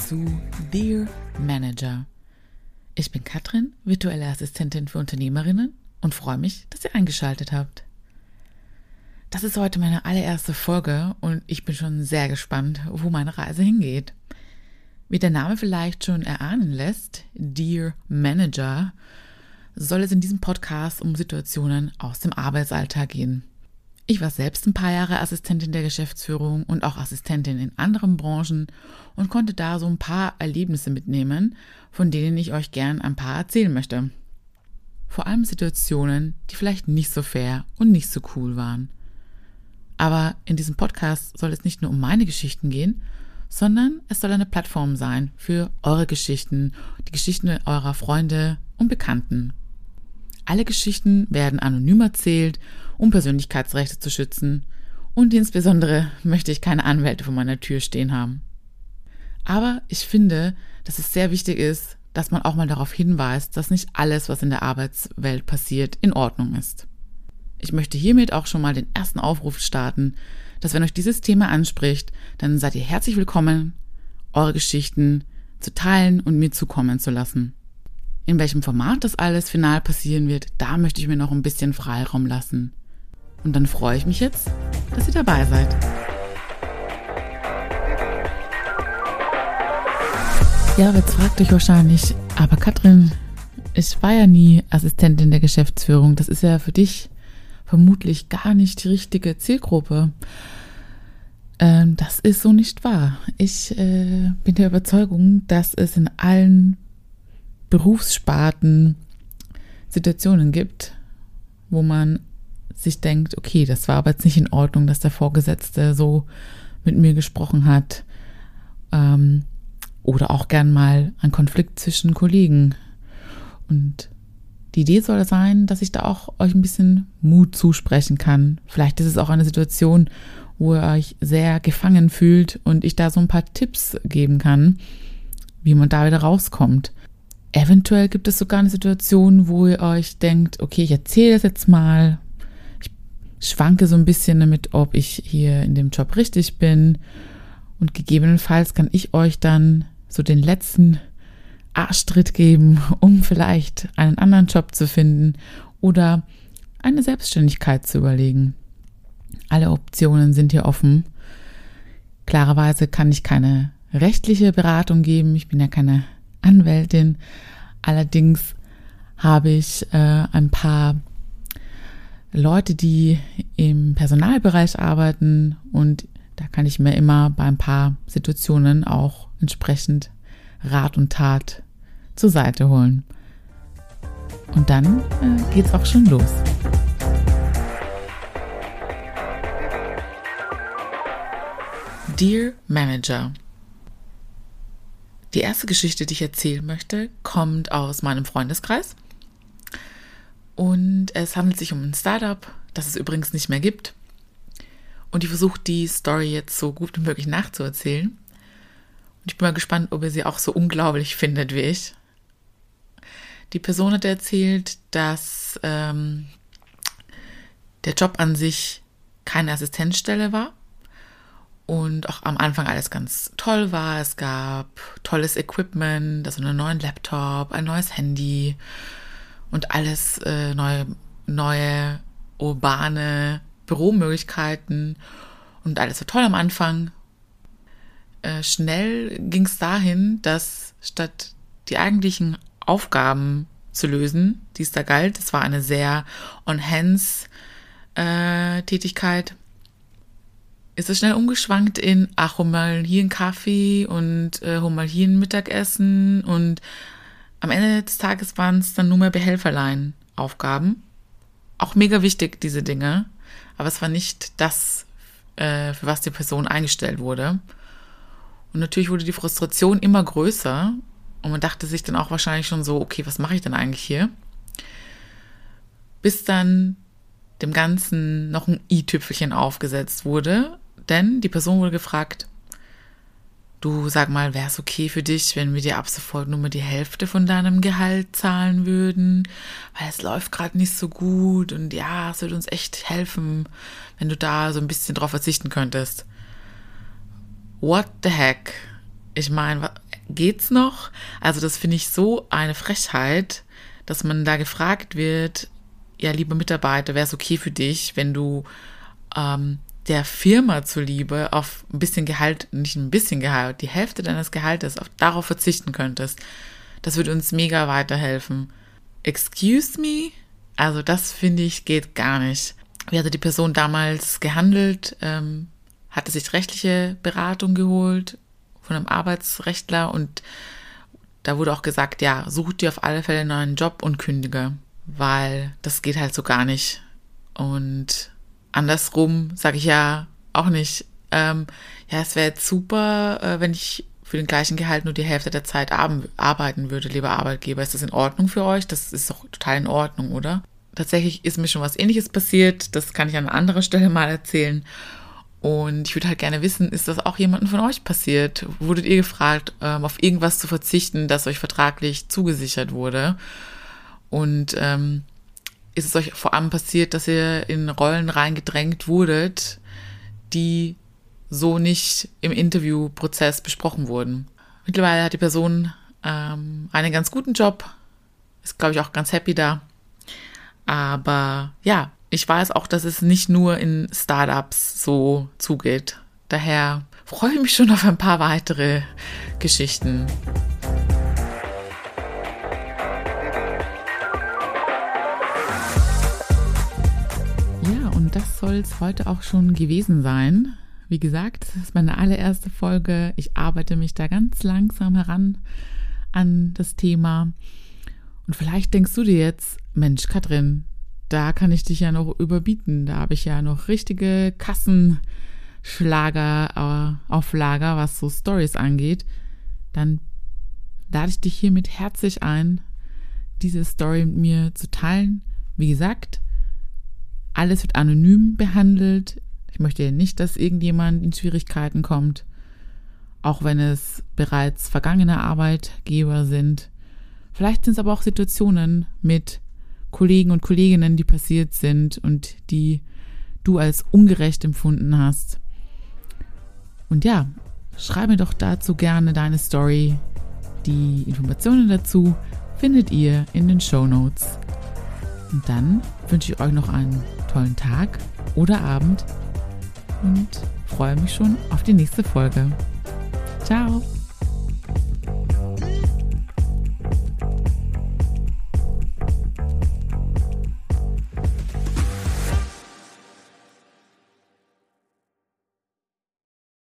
zu Dear Manager. Ich bin Katrin, virtuelle Assistentin für Unternehmerinnen und freue mich, dass ihr eingeschaltet habt. Das ist heute meine allererste Folge und ich bin schon sehr gespannt, wo meine Reise hingeht. Wie der Name vielleicht schon erahnen lässt, Dear Manager, soll es in diesem Podcast um Situationen aus dem Arbeitsalltag gehen. Ich war selbst ein paar Jahre Assistentin der Geschäftsführung und auch Assistentin in anderen Branchen und konnte da so ein paar Erlebnisse mitnehmen, von denen ich euch gern ein paar erzählen möchte. Vor allem Situationen, die vielleicht nicht so fair und nicht so cool waren. Aber in diesem Podcast soll es nicht nur um meine Geschichten gehen, sondern es soll eine Plattform sein für eure Geschichten, die Geschichten eurer Freunde und Bekannten. Alle Geschichten werden anonym erzählt um Persönlichkeitsrechte zu schützen. Und insbesondere möchte ich keine Anwälte vor meiner Tür stehen haben. Aber ich finde, dass es sehr wichtig ist, dass man auch mal darauf hinweist, dass nicht alles, was in der Arbeitswelt passiert, in Ordnung ist. Ich möchte hiermit auch schon mal den ersten Aufruf starten, dass wenn euch dieses Thema anspricht, dann seid ihr herzlich willkommen, eure Geschichten zu teilen und mir zukommen zu lassen. In welchem Format das alles final passieren wird, da möchte ich mir noch ein bisschen Freiraum lassen. Und dann freue ich mich jetzt, dass ihr dabei seid. Ja, jetzt fragt euch wahrscheinlich, aber Katrin, ich war ja nie Assistentin der Geschäftsführung. Das ist ja für dich vermutlich gar nicht die richtige Zielgruppe. Ähm, das ist so nicht wahr. Ich äh, bin der Überzeugung, dass es in allen Berufssparten Situationen gibt, wo man sich denkt, okay, das war aber jetzt nicht in Ordnung, dass der Vorgesetzte so mit mir gesprochen hat. Ähm, oder auch gern mal ein Konflikt zwischen Kollegen. Und die Idee soll sein, dass ich da auch euch ein bisschen Mut zusprechen kann. Vielleicht ist es auch eine Situation, wo ihr euch sehr gefangen fühlt und ich da so ein paar Tipps geben kann, wie man da wieder rauskommt. Eventuell gibt es sogar eine Situation, wo ihr euch denkt, okay, ich erzähle das jetzt mal, schwanke so ein bisschen damit, ob ich hier in dem Job richtig bin. Und gegebenenfalls kann ich euch dann so den letzten Arschtritt geben, um vielleicht einen anderen Job zu finden oder eine Selbstständigkeit zu überlegen. Alle Optionen sind hier offen. Klarerweise kann ich keine rechtliche Beratung geben. Ich bin ja keine Anwältin. Allerdings habe ich äh, ein paar Leute, die im Personalbereich arbeiten und da kann ich mir immer bei ein paar Situationen auch entsprechend Rat und Tat zur Seite holen. Und dann äh, geht's auch schon los. Dear Manager. Die erste Geschichte, die ich erzählen möchte, kommt aus meinem Freundeskreis. Und es handelt sich um ein Startup, das es übrigens nicht mehr gibt. Und ich versuche die Story jetzt so gut wie möglich nachzuerzählen. Und ich bin mal gespannt, ob ihr sie auch so unglaublich findet wie ich. Die Person hat erzählt, dass ähm, der Job an sich keine Assistenzstelle war und auch am Anfang alles ganz toll war. Es gab tolles Equipment, also einen neuen Laptop, ein neues Handy, und alles äh, neue, neue urbane Büromöglichkeiten und alles war toll am Anfang. Äh, schnell ging es dahin, dass statt die eigentlichen Aufgaben zu lösen, die es da galt, das war eine sehr on-hands-Tätigkeit, äh, ist es schnell umgeschwankt in, ach, hol mal hier einen Kaffee und äh, hol mal hier ein Mittagessen und am Ende des Tages waren es dann nur mehr Behelferlein Aufgaben. Auch mega wichtig, diese Dinge. Aber es war nicht das, äh, für was die Person eingestellt wurde. Und natürlich wurde die Frustration immer größer. Und man dachte sich dann auch wahrscheinlich schon so, okay, was mache ich denn eigentlich hier? Bis dann dem Ganzen noch ein i-Tüpfelchen aufgesetzt wurde. Denn die Person wurde gefragt, du sag mal, wäre es okay für dich, wenn wir dir ab sofort nur mal die Hälfte von deinem Gehalt zahlen würden, weil es läuft gerade nicht so gut und ja, es würde uns echt helfen, wenn du da so ein bisschen drauf verzichten könntest. What the heck? Ich meine, geht's noch? Also das finde ich so eine Frechheit, dass man da gefragt wird, ja, liebe Mitarbeiter, wäre es okay für dich, wenn du ähm, der Firma zuliebe auf ein bisschen Gehalt, nicht ein bisschen Gehalt, die Hälfte deines Gehaltes auf, darauf verzichten könntest. Das würde uns mega weiterhelfen. Excuse me? Also das finde ich geht gar nicht. Wie hatte die Person damals gehandelt? Ähm, hatte sich rechtliche Beratung geholt von einem Arbeitsrechtler und da wurde auch gesagt, ja, such dir auf alle Fälle einen neuen Job und kündige, weil das geht halt so gar nicht. Und andersrum sage ich ja auch nicht, ähm, ja, es wäre super, äh, wenn ich für den gleichen Gehalt nur die Hälfte der Zeit arbeiten würde, lieber Arbeitgeber. Ist das in Ordnung für euch? Das ist doch total in Ordnung, oder? Tatsächlich ist mir schon was ähnliches passiert. Das kann ich an anderer Stelle mal erzählen. Und ich würde halt gerne wissen, ist das auch jemandem von euch passiert? Wurdet ihr gefragt, ähm, auf irgendwas zu verzichten, das euch vertraglich zugesichert wurde? Und ähm, ist es euch vor allem passiert, dass ihr in Rollen reingedrängt wurdet, die so nicht im Interviewprozess besprochen wurden? Mittlerweile hat die Person ähm, einen ganz guten Job, ist, glaube ich, auch ganz happy da. Aber ja, ich weiß auch, dass es nicht nur in Startups so zugeht. Daher freue ich mich schon auf ein paar weitere Geschichten. Und das soll es heute auch schon gewesen sein. Wie gesagt, das ist meine allererste Folge. Ich arbeite mich da ganz langsam heran an das Thema. Und vielleicht denkst du dir jetzt, Mensch, Katrin, da kann ich dich ja noch überbieten. Da habe ich ja noch richtige Kassenschlager äh, auf Lager, was so Stories angeht. Dann lade ich dich hiermit herzlich ein, diese Story mit mir zu teilen. Wie gesagt, alles wird anonym behandelt. Ich möchte nicht, dass irgendjemand in Schwierigkeiten kommt, auch wenn es bereits vergangene Arbeitgeber sind. Vielleicht sind es aber auch Situationen mit Kollegen und Kolleginnen, die passiert sind und die du als ungerecht empfunden hast. Und ja, schreibe doch dazu gerne deine Story. Die Informationen dazu findet ihr in den Show Notes. Und dann wünsche ich euch noch einen tollen Tag oder Abend und freue mich schon auf die nächste Folge. Ciao!